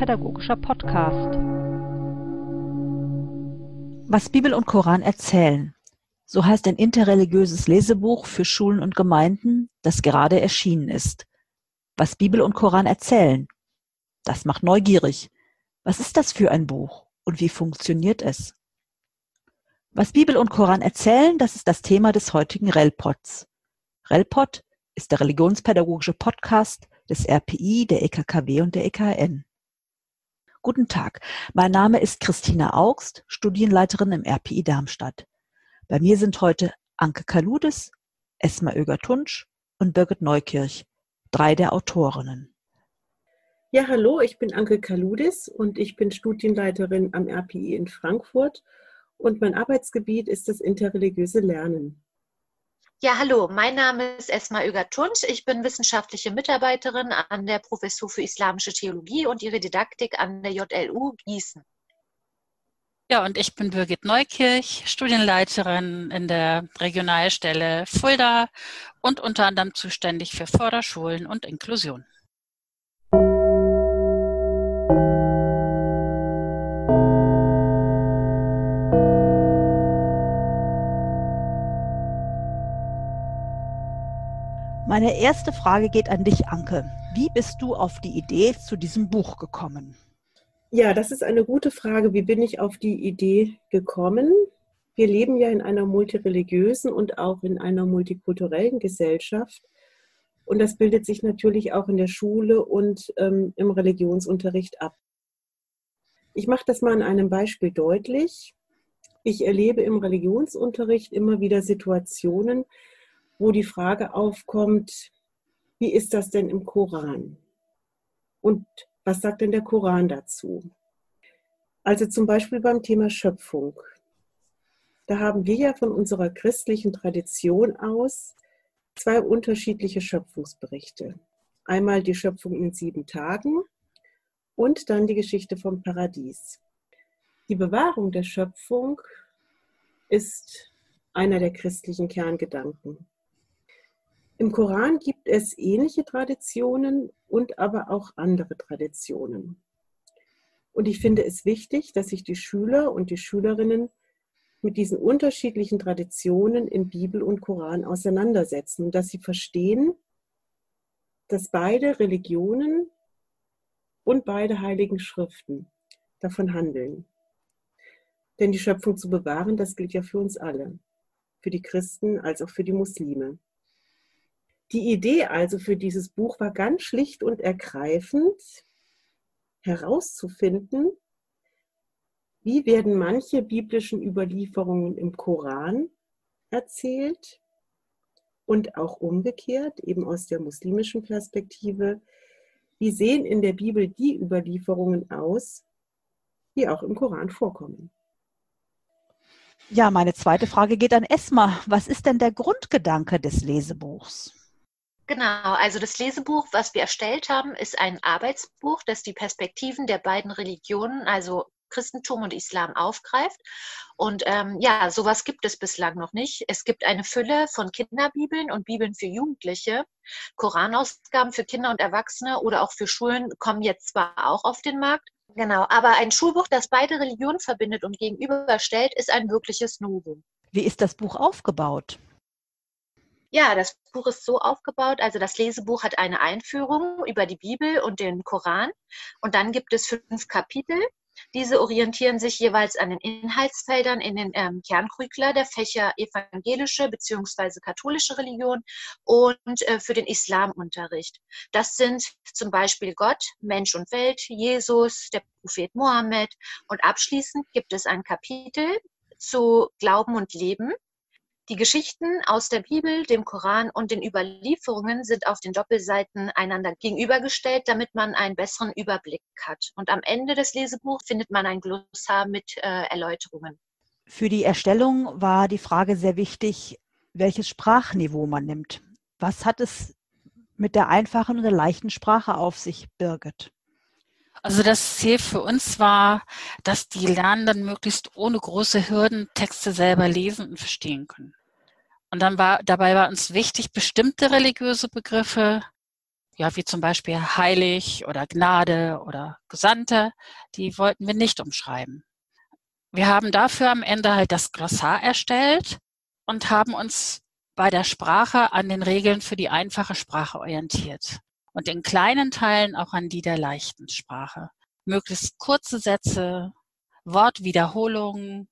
religionspädagogischer Podcast. Was Bibel und Koran erzählen. So heißt ein interreligiöses Lesebuch für Schulen und Gemeinden, das gerade erschienen ist. Was Bibel und Koran erzählen. Das macht neugierig. Was ist das für ein Buch und wie funktioniert es? Was Bibel und Koran erzählen, das ist das Thema des heutigen Relpods. Relpod ist der religionspädagogische Podcast des RPI, der EKKW und der EKN. Guten Tag, mein Name ist Christina Augst, Studienleiterin im RPI Darmstadt. Bei mir sind heute Anke Kaludis, Esma Oeger-Tunsch und Birgit Neukirch, drei der Autorinnen. Ja, hallo, ich bin Anke Kaludis und ich bin Studienleiterin am RPI in Frankfurt und mein Arbeitsgebiet ist das interreligiöse Lernen. Ja, hallo, mein Name ist Esma Öger-Tunsch. Ich bin wissenschaftliche Mitarbeiterin an der Professur für Islamische Theologie und ihre Didaktik an der JLU Gießen. Ja, und ich bin Birgit Neukirch, Studienleiterin in der Regionalstelle Fulda und unter anderem zuständig für Förderschulen und Inklusion. Meine erste Frage geht an dich, Anke. Wie bist du auf die Idee zu diesem Buch gekommen? Ja, das ist eine gute Frage. Wie bin ich auf die Idee gekommen? Wir leben ja in einer multireligiösen und auch in einer multikulturellen Gesellschaft. Und das bildet sich natürlich auch in der Schule und ähm, im Religionsunterricht ab. Ich mache das mal an einem Beispiel deutlich. Ich erlebe im Religionsunterricht immer wieder Situationen, wo die Frage aufkommt, wie ist das denn im Koran? Und was sagt denn der Koran dazu? Also zum Beispiel beim Thema Schöpfung. Da haben wir ja von unserer christlichen Tradition aus zwei unterschiedliche Schöpfungsberichte. Einmal die Schöpfung in sieben Tagen und dann die Geschichte vom Paradies. Die Bewahrung der Schöpfung ist einer der christlichen Kerngedanken. Im Koran gibt es ähnliche Traditionen und aber auch andere Traditionen. Und ich finde es wichtig, dass sich die Schüler und die Schülerinnen mit diesen unterschiedlichen Traditionen in Bibel und Koran auseinandersetzen und dass sie verstehen, dass beide Religionen und beide heiligen Schriften davon handeln. Denn die Schöpfung zu bewahren, das gilt ja für uns alle, für die Christen als auch für die Muslime. Die Idee also für dieses Buch war ganz schlicht und ergreifend herauszufinden, wie werden manche biblischen Überlieferungen im Koran erzählt und auch umgekehrt, eben aus der muslimischen Perspektive, wie sehen in der Bibel die Überlieferungen aus, die auch im Koran vorkommen. Ja, meine zweite Frage geht an Esma. Was ist denn der Grundgedanke des Lesebuchs? Genau, also das Lesebuch, was wir erstellt haben, ist ein Arbeitsbuch, das die Perspektiven der beiden Religionen, also Christentum und Islam aufgreift. Und ähm, ja, sowas gibt es bislang noch nicht. Es gibt eine Fülle von Kinderbibeln und Bibeln für Jugendliche. Koranausgaben für Kinder und Erwachsene oder auch für Schulen kommen jetzt zwar auch auf den Markt. Genau, aber ein Schulbuch, das beide Religionen verbindet und gegenüberstellt, ist ein wirkliches Novum. Wie ist das Buch aufgebaut? Ja, das Buch ist so aufgebaut, also das Lesebuch hat eine Einführung über die Bibel und den Koran und dann gibt es fünf Kapitel. Diese orientieren sich jeweils an den Inhaltsfeldern in den ähm, Kerncurricula der Fächer evangelische bzw. katholische Religion und äh, für den Islamunterricht. Das sind zum Beispiel Gott, Mensch und Welt, Jesus, der Prophet Mohammed und abschließend gibt es ein Kapitel zu Glauben und Leben die Geschichten aus der Bibel, dem Koran und den Überlieferungen sind auf den Doppelseiten einander gegenübergestellt, damit man einen besseren Überblick hat. Und am Ende des Lesebuchs findet man ein Glossar mit äh, Erläuterungen. Für die Erstellung war die Frage sehr wichtig, welches Sprachniveau man nimmt. Was hat es mit der einfachen und der leichten Sprache auf sich, Birgit? Also das Ziel für uns war, dass die Lernenden möglichst ohne große Hürden Texte selber lesen und verstehen können. Und dann war, dabei war uns wichtig, bestimmte religiöse Begriffe ja, wie zum Beispiel heilig oder Gnade oder Gesandte, die wollten wir nicht umschreiben. Wir haben dafür am Ende halt das Glossar erstellt und haben uns bei der Sprache an den Regeln für die einfache Sprache orientiert und in kleinen Teilen auch an die der leichten Sprache. Möglichst kurze Sätze, Wortwiederholungen.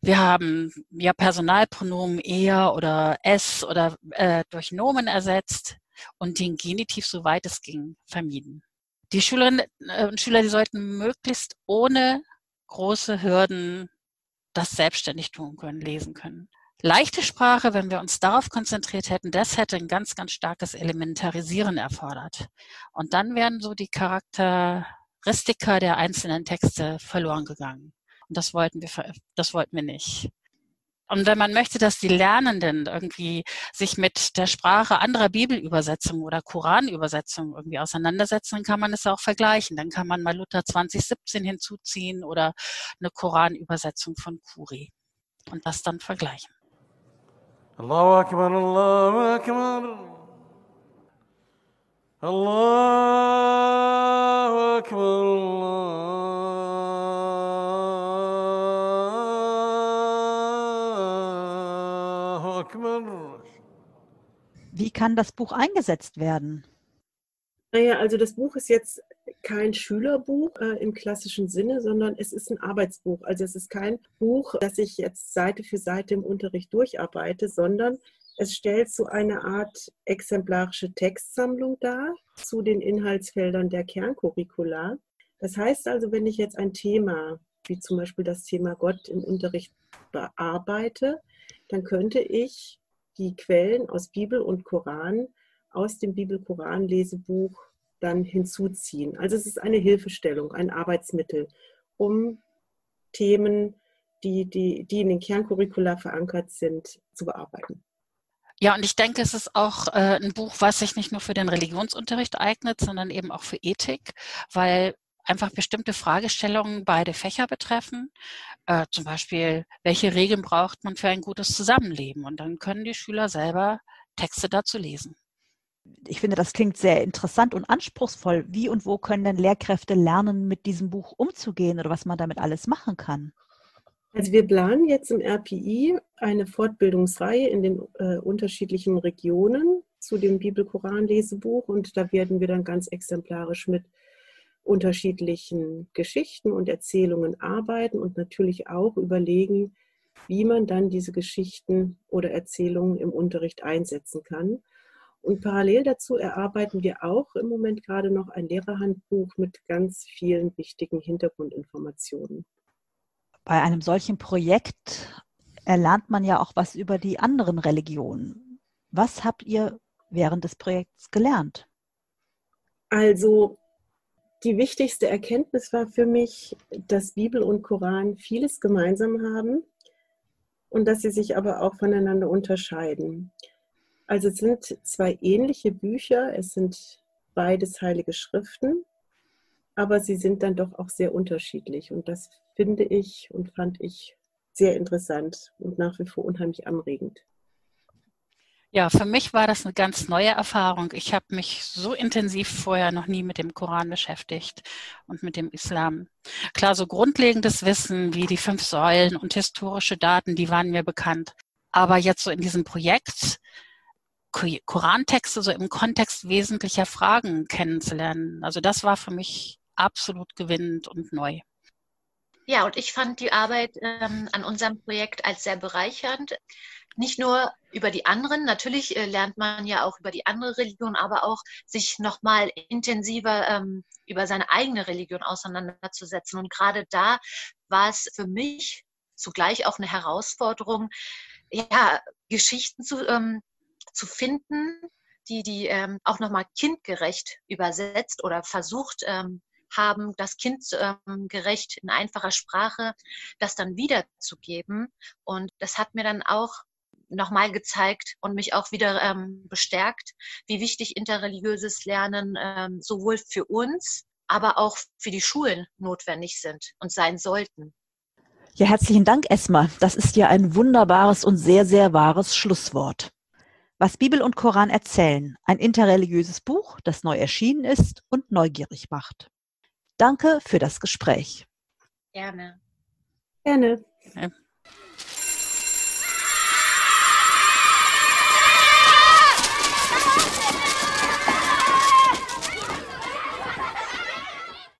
Wir haben ja Personalpronomen er oder es oder äh, durch Nomen ersetzt und den Genitiv, soweit es ging, vermieden. Die Schülerinnen äh, und Schüler, die sollten möglichst ohne große Hürden das selbstständig tun können, lesen können. Leichte Sprache, wenn wir uns darauf konzentriert hätten, das hätte ein ganz, ganz starkes Elementarisieren erfordert. Und dann wären so die Charakteristika der einzelnen Texte verloren gegangen. Und das wollten wir, das wollten wir nicht. Und wenn man möchte, dass die Lernenden irgendwie sich mit der Sprache anderer Bibelübersetzungen oder Koranübersetzungen irgendwie auseinandersetzen, dann kann man es auch vergleichen. Dann kann man mal Luther 2017 hinzuziehen oder eine Koranübersetzung von Kuri und das dann vergleichen. Allahu Akbar, Allahu Akbar. Allahu Akbar, Allahu Wie kann das Buch eingesetzt werden? Naja, also das Buch ist jetzt kein Schülerbuch äh, im klassischen Sinne, sondern es ist ein Arbeitsbuch. Also es ist kein Buch, das ich jetzt Seite für Seite im Unterricht durcharbeite, sondern es stellt so eine Art exemplarische Textsammlung dar zu den Inhaltsfeldern der Kerncurricula. Das heißt also, wenn ich jetzt ein Thema, wie zum Beispiel das Thema Gott im Unterricht bearbeite, dann könnte ich die Quellen aus Bibel und Koran aus dem Bibel-Koran-Lesebuch dann hinzuziehen. Also es ist eine Hilfestellung, ein Arbeitsmittel, um Themen, die, die, die in den Kerncurricula verankert sind, zu bearbeiten. Ja, und ich denke, es ist auch äh, ein Buch, was sich nicht nur für den Religionsunterricht eignet, sondern eben auch für Ethik, weil einfach bestimmte Fragestellungen beide Fächer betreffen. Äh, zum Beispiel, welche Regeln braucht man für ein gutes Zusammenleben? Und dann können die Schüler selber Texte dazu lesen ich finde, das klingt sehr interessant und anspruchsvoll. Wie und wo können denn Lehrkräfte lernen, mit diesem Buch umzugehen oder was man damit alles machen kann? Also wir planen jetzt im RPI eine Fortbildungsreihe in den äh, unterschiedlichen Regionen zu dem Bibel-Koran-Lesebuch und da werden wir dann ganz exemplarisch mit unterschiedlichen Geschichten und Erzählungen arbeiten und natürlich auch überlegen, wie man dann diese Geschichten oder Erzählungen im Unterricht einsetzen kann. Und parallel dazu erarbeiten wir auch im Moment gerade noch ein Lehrerhandbuch mit ganz vielen wichtigen Hintergrundinformationen. Bei einem solchen Projekt erlernt man ja auch was über die anderen Religionen. Was habt ihr während des Projekts gelernt? Also die wichtigste Erkenntnis war für mich, dass Bibel und Koran vieles gemeinsam haben und dass sie sich aber auch voneinander unterscheiden. Also es sind zwei ähnliche Bücher, es sind beides heilige Schriften, aber sie sind dann doch auch sehr unterschiedlich. Und das finde ich und fand ich sehr interessant und nach wie vor unheimlich anregend. Ja, für mich war das eine ganz neue Erfahrung. Ich habe mich so intensiv vorher noch nie mit dem Koran beschäftigt und mit dem Islam. Klar, so grundlegendes Wissen wie die fünf Säulen und historische Daten, die waren mir bekannt. Aber jetzt so in diesem Projekt Korantexte so im Kontext wesentlicher Fragen kennenzulernen. Also das war für mich absolut gewinnend und neu. Ja, und ich fand die Arbeit ähm, an unserem Projekt als sehr bereichernd. Nicht nur über die anderen, natürlich äh, lernt man ja auch über die andere Religion, aber auch sich nochmal intensiver ähm, über seine eigene Religion auseinanderzusetzen. Und gerade da war es für mich zugleich auch eine Herausforderung, ja, Geschichten zu, ähm, zu finden, die die ähm, auch nochmal kindgerecht übersetzt oder versucht ähm, haben, das Kind ähm, gerecht in einfacher Sprache das dann wiederzugeben. Und das hat mir dann auch nochmal gezeigt und mich auch wieder ähm, bestärkt, wie wichtig interreligiöses Lernen ähm, sowohl für uns, aber auch für die Schulen notwendig sind und sein sollten. Ja, herzlichen Dank, Esma. Das ist ja ein wunderbares und sehr, sehr wahres Schlusswort. Was Bibel und Koran erzählen, ein interreligiöses Buch, das neu erschienen ist und neugierig macht. Danke für das Gespräch. Gerne. Gerne. Ja.